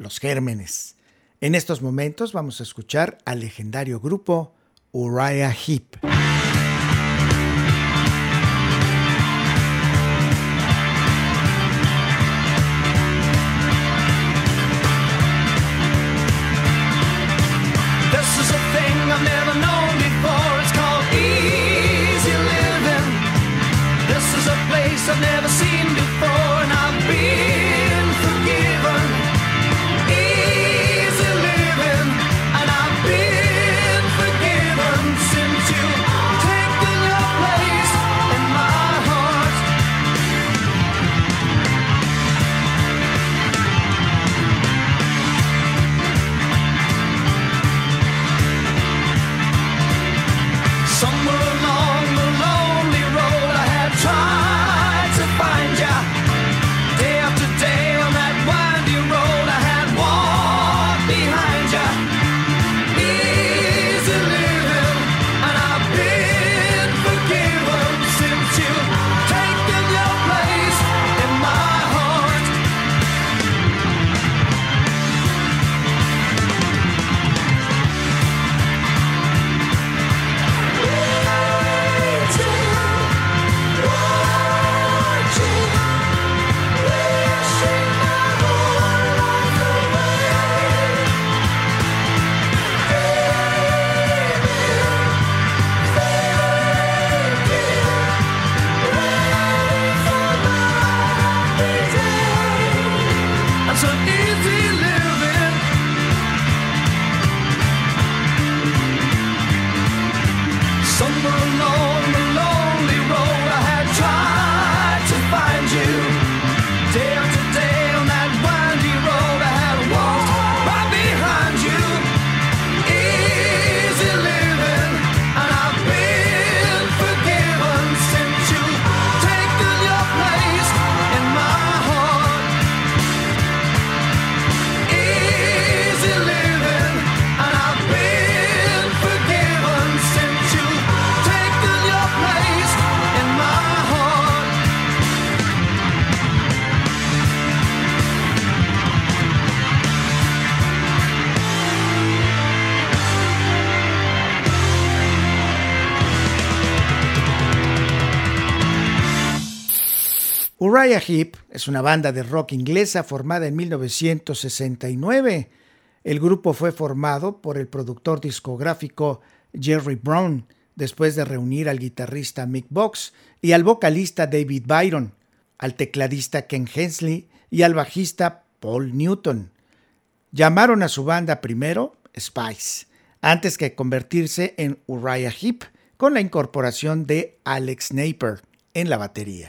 los gérmenes. En estos momentos vamos a escuchar al legendario grupo Uriah Heep. Uriah Heep es una banda de rock inglesa formada en 1969. El grupo fue formado por el productor discográfico Jerry Brown, después de reunir al guitarrista Mick Box y al vocalista David Byron, al tecladista Ken Hensley y al bajista Paul Newton. Llamaron a su banda primero Spice, antes que convertirse en Uriah Heep, con la incorporación de Alex Naper en la batería.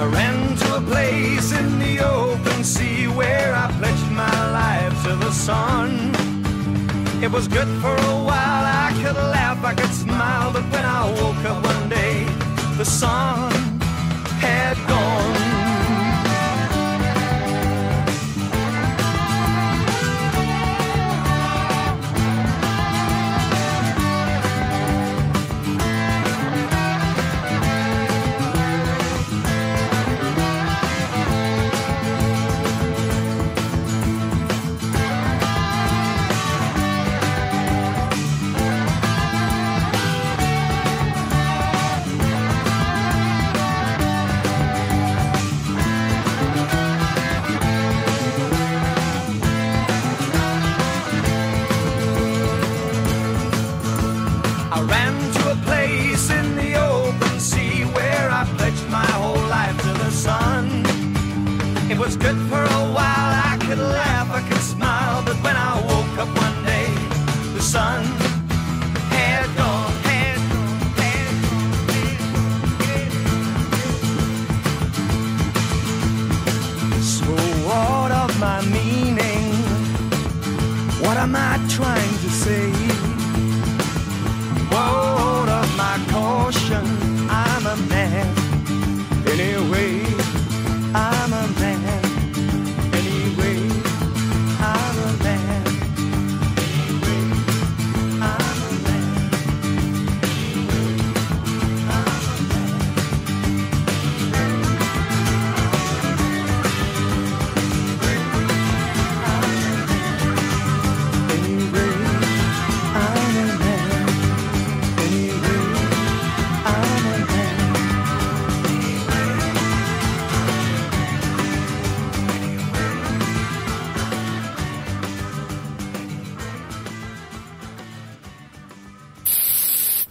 I ran to a place in the open sea where I pledged my life to the sun. It was good for a while, I could laugh, I could smile, but when I woke up one day, the sun had gone. Was good for a while, I could laugh, I could smile, but when I woke up one day, the sun had gone. Had gone. So what of my meaning? What am I trying to say?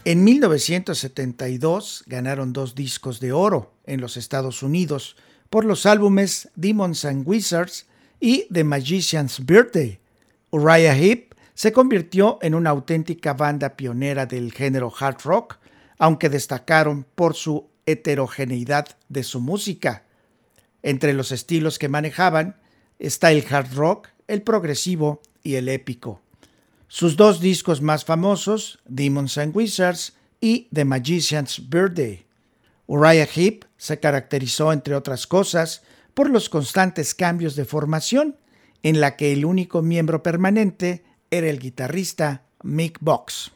En 1972 ganaron dos discos de oro en los Estados Unidos por los álbumes Demons and Wizards y The Magician's Birthday. Uriah Heep se convirtió en una auténtica banda pionera del género hard rock, aunque destacaron por su heterogeneidad de su música. Entre los estilos que manejaban está el hard rock, el progresivo y el épico. Sus dos discos más famosos, Demons and Wizards y The Magician's Birthday. Uriah Heep se caracterizó, entre otras cosas, por los constantes cambios de formación, en la que el único miembro permanente era el guitarrista Mick Box.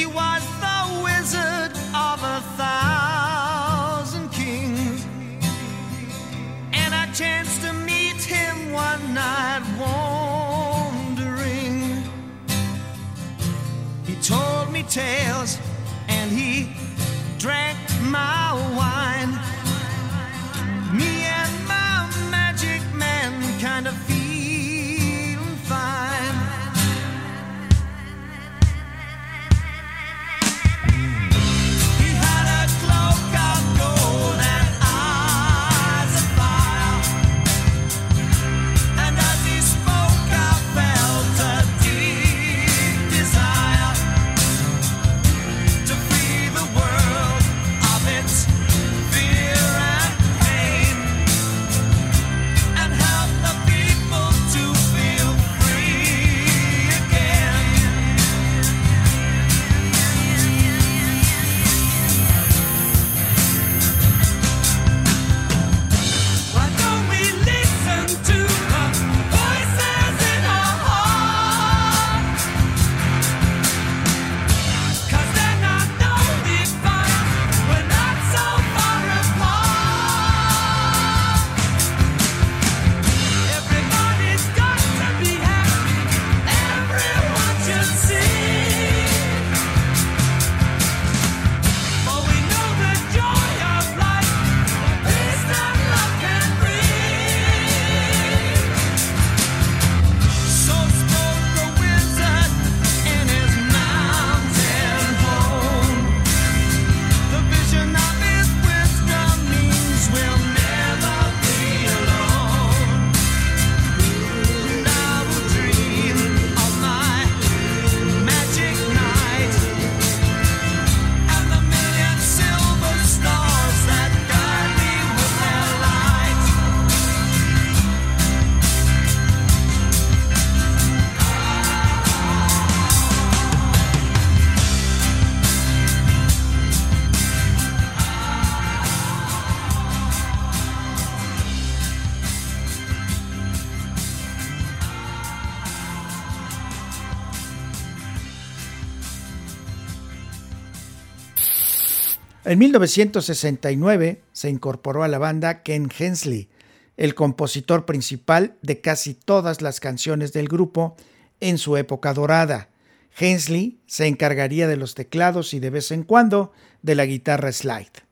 He was the wizard of a thousand kings. And I chanced to meet him one night wandering. He told me tales En 1969 se incorporó a la banda Ken Hensley, el compositor principal de casi todas las canciones del grupo en su época dorada. Hensley se encargaría de los teclados y de vez en cuando de la guitarra slide.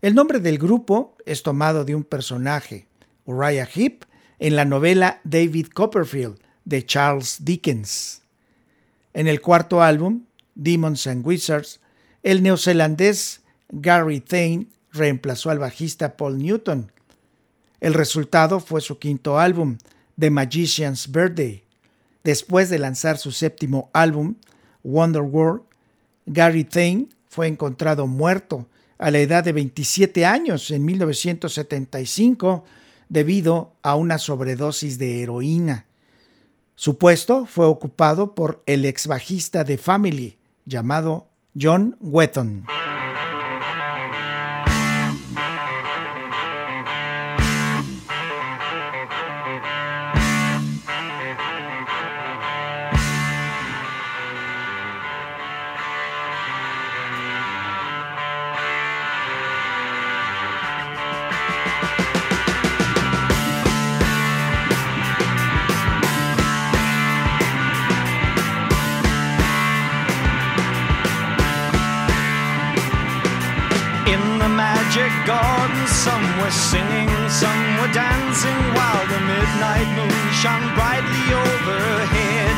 El nombre del grupo es tomado de un personaje, Uriah Heep, en la novela David Copperfield de Charles Dickens. En el cuarto álbum, Demons and Wizards, el neozelandés Gary Thane reemplazó al bajista Paul Newton. El resultado fue su quinto álbum, The Magician's Birthday. Después de lanzar su séptimo álbum, Wonder World, Gary Thane fue encontrado muerto a la edad de 27 años en 1975 debido a una sobredosis de heroína. Su puesto fue ocupado por el ex bajista de Family llamado John Wetton. Were singing, some were dancing while the midnight moon shone brightly overhead.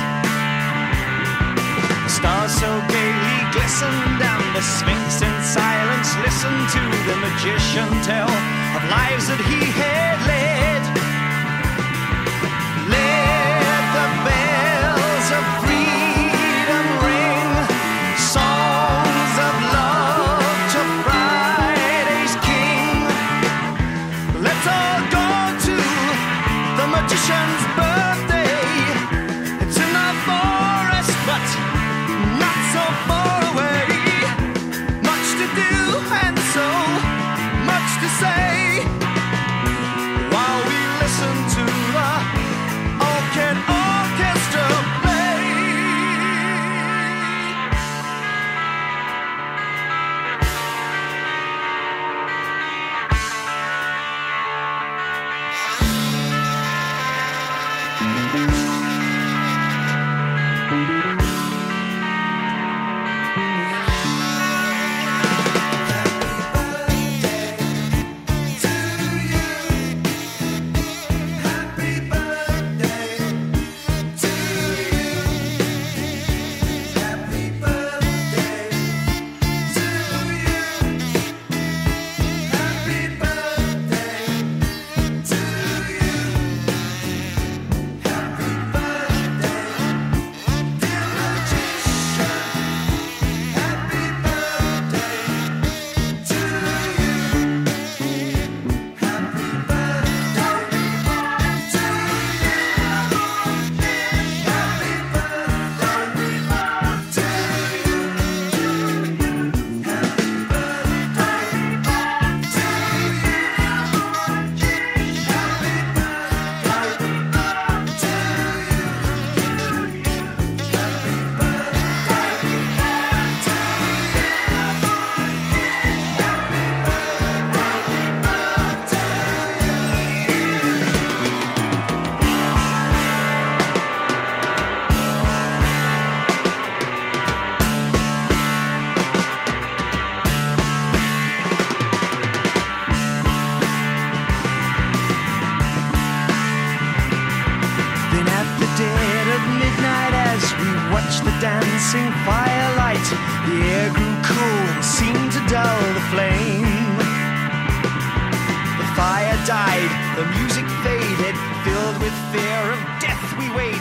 The stars so gaily glistened, and the Sphinx in silence listened to the magician tell of lives that he had led.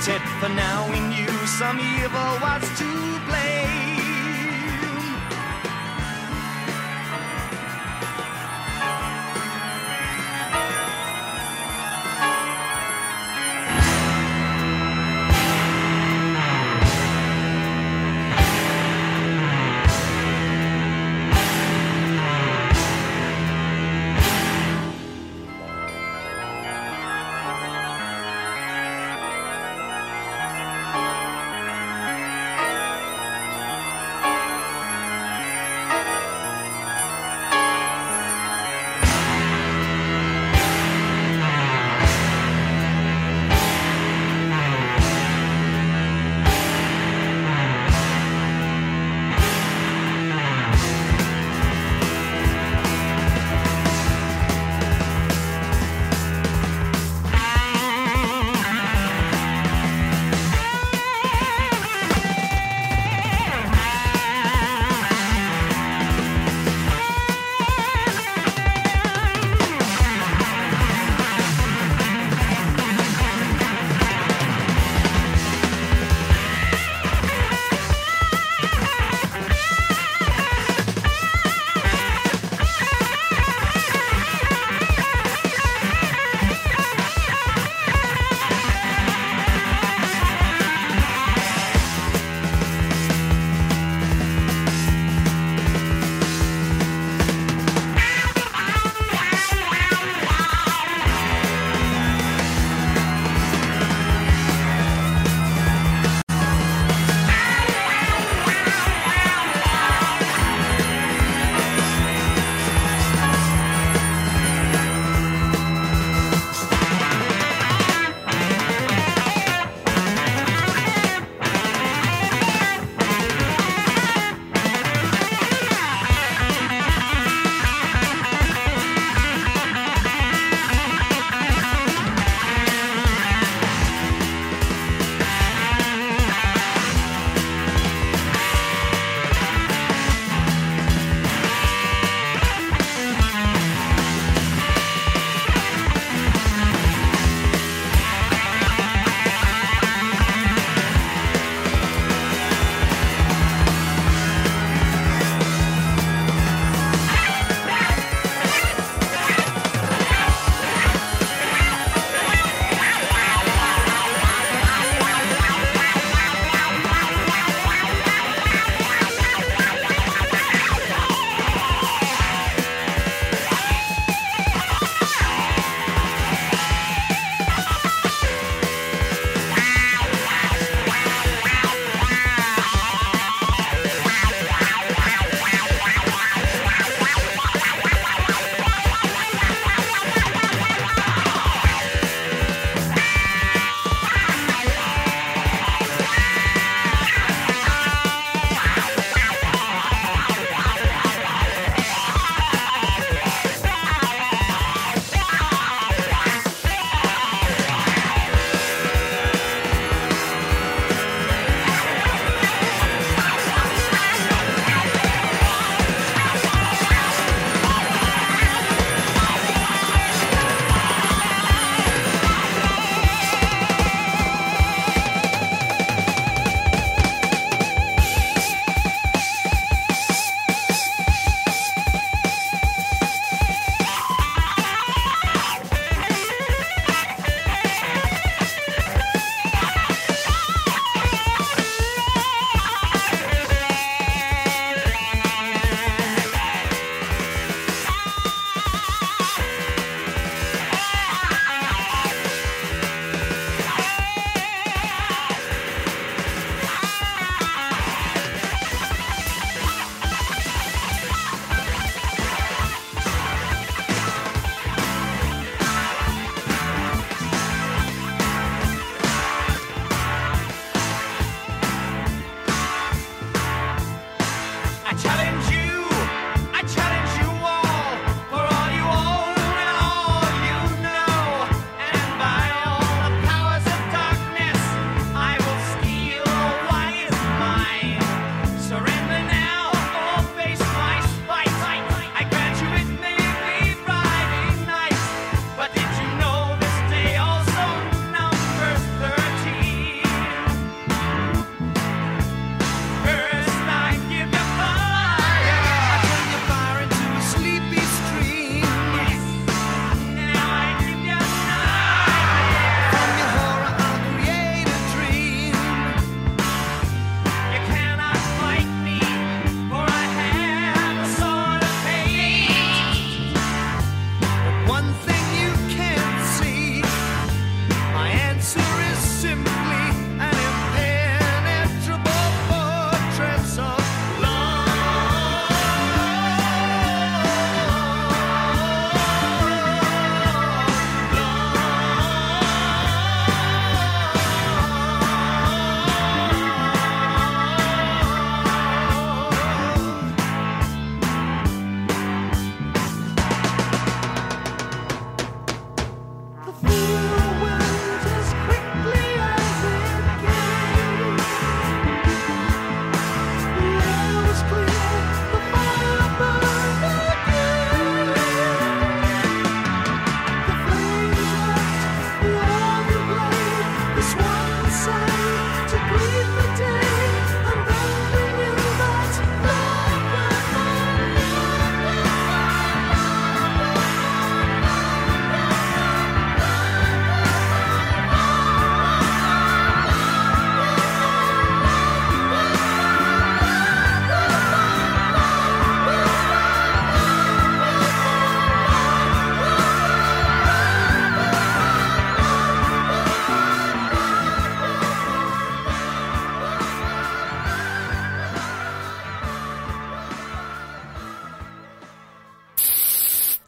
For now we knew some evil was to blame.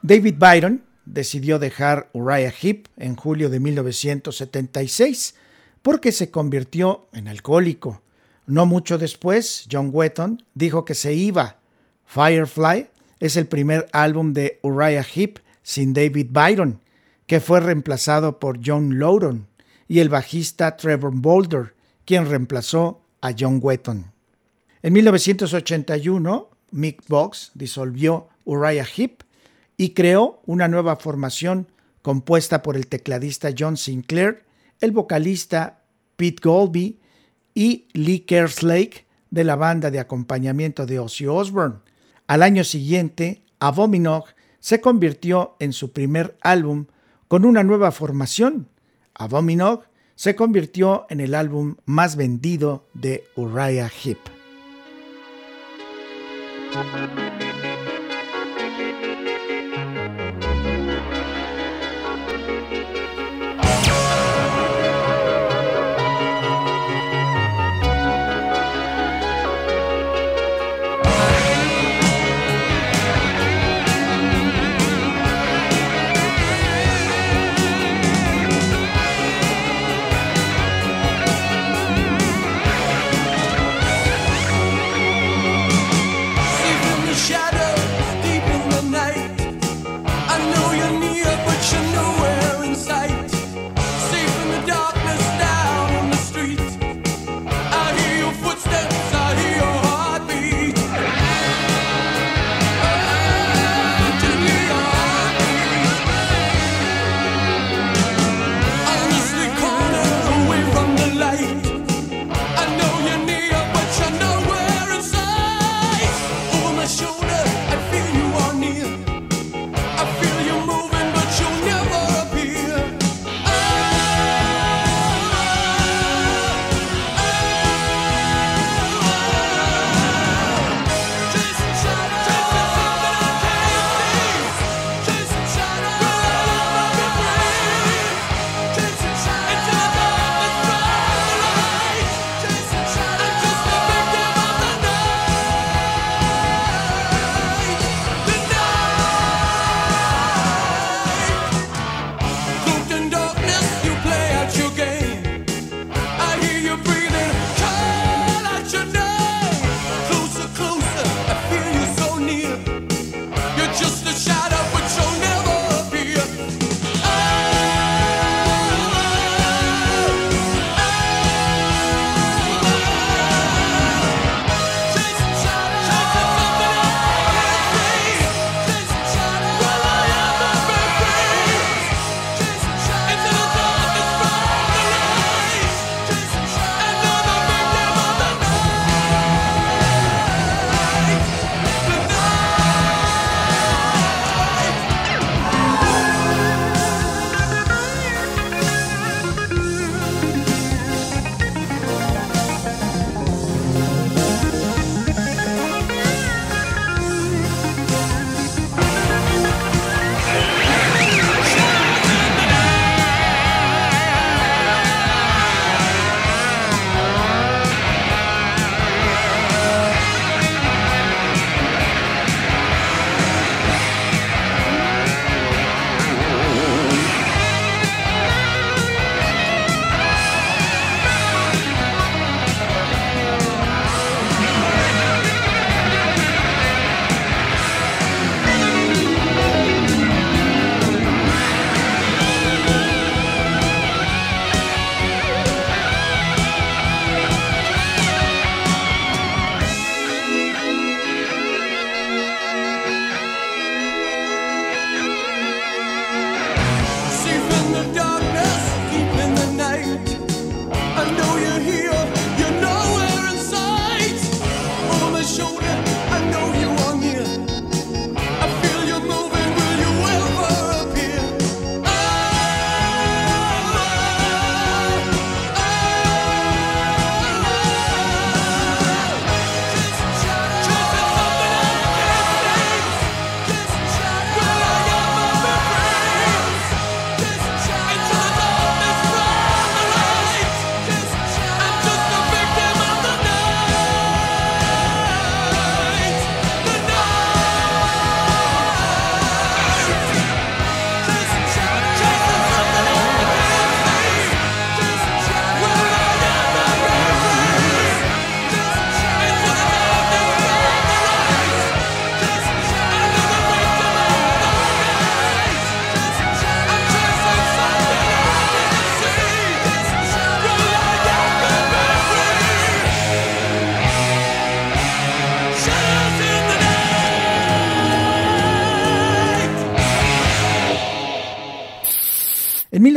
David Byron decidió dejar Uriah Heep en julio de 1976 porque se convirtió en alcohólico. No mucho después, John Wetton dijo que se iba. Firefly es el primer álbum de Uriah Heep sin David Byron, que fue reemplazado por John Lowron y el bajista Trevor Boulder, quien reemplazó a John Wetton. En 1981, Mick Box disolvió Uriah Heep y creó una nueva formación compuesta por el tecladista John Sinclair, el vocalista Pete Golby y Lee Kerslake de la banda de acompañamiento de Ozzy Osbourne. Al año siguiente, Abominog se convirtió en su primer álbum con una nueva formación. Abominog se convirtió en el álbum más vendido de Uriah Heep.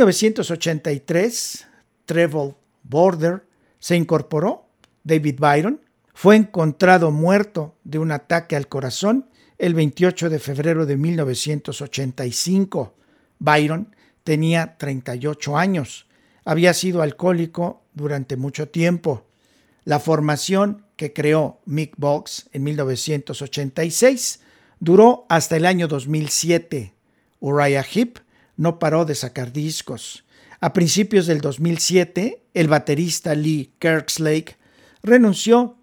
1983, Trevor Border se incorporó. David Byron fue encontrado muerto de un ataque al corazón el 28 de febrero de 1985. Byron tenía 38 años. Había sido alcohólico durante mucho tiempo. La formación que creó Mick Box en 1986 duró hasta el año 2007. Uriah Heep no paró de sacar discos. A principios del 2007, el baterista Lee Kerslake renunció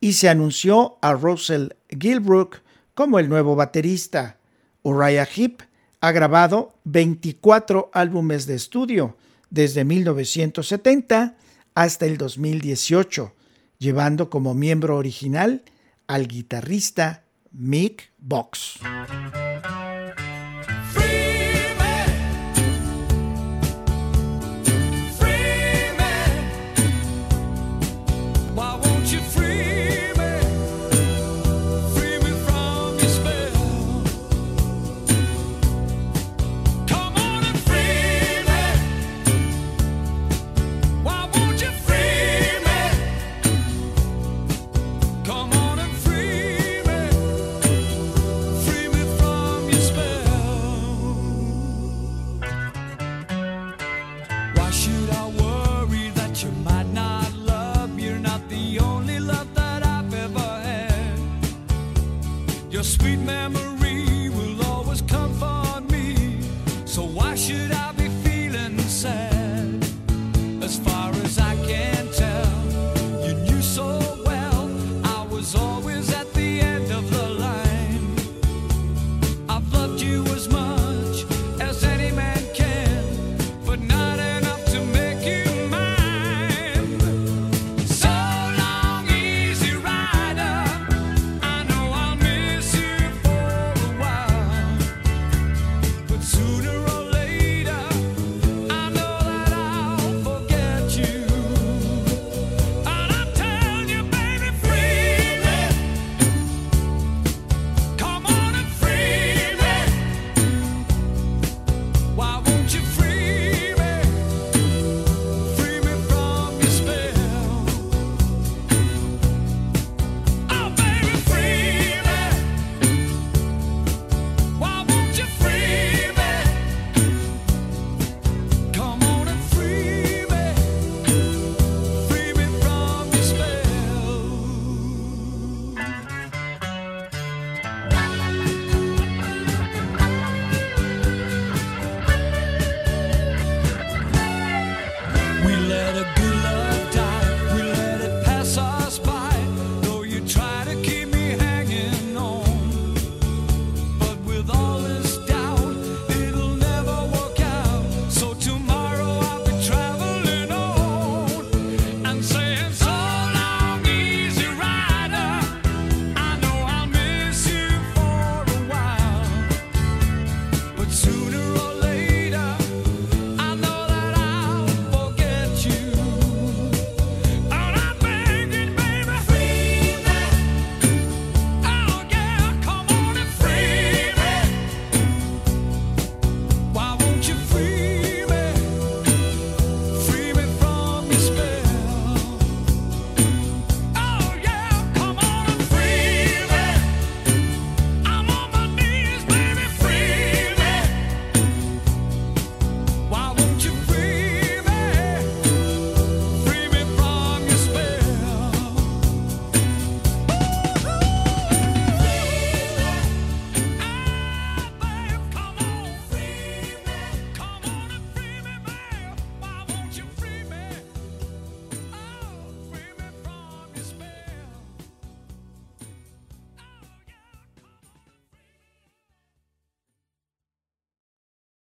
y se anunció a Russell Gilbrook como el nuevo baterista. Uriah Heep ha grabado 24 álbumes de estudio desde 1970 hasta el 2018, llevando como miembro original al guitarrista Mick Box.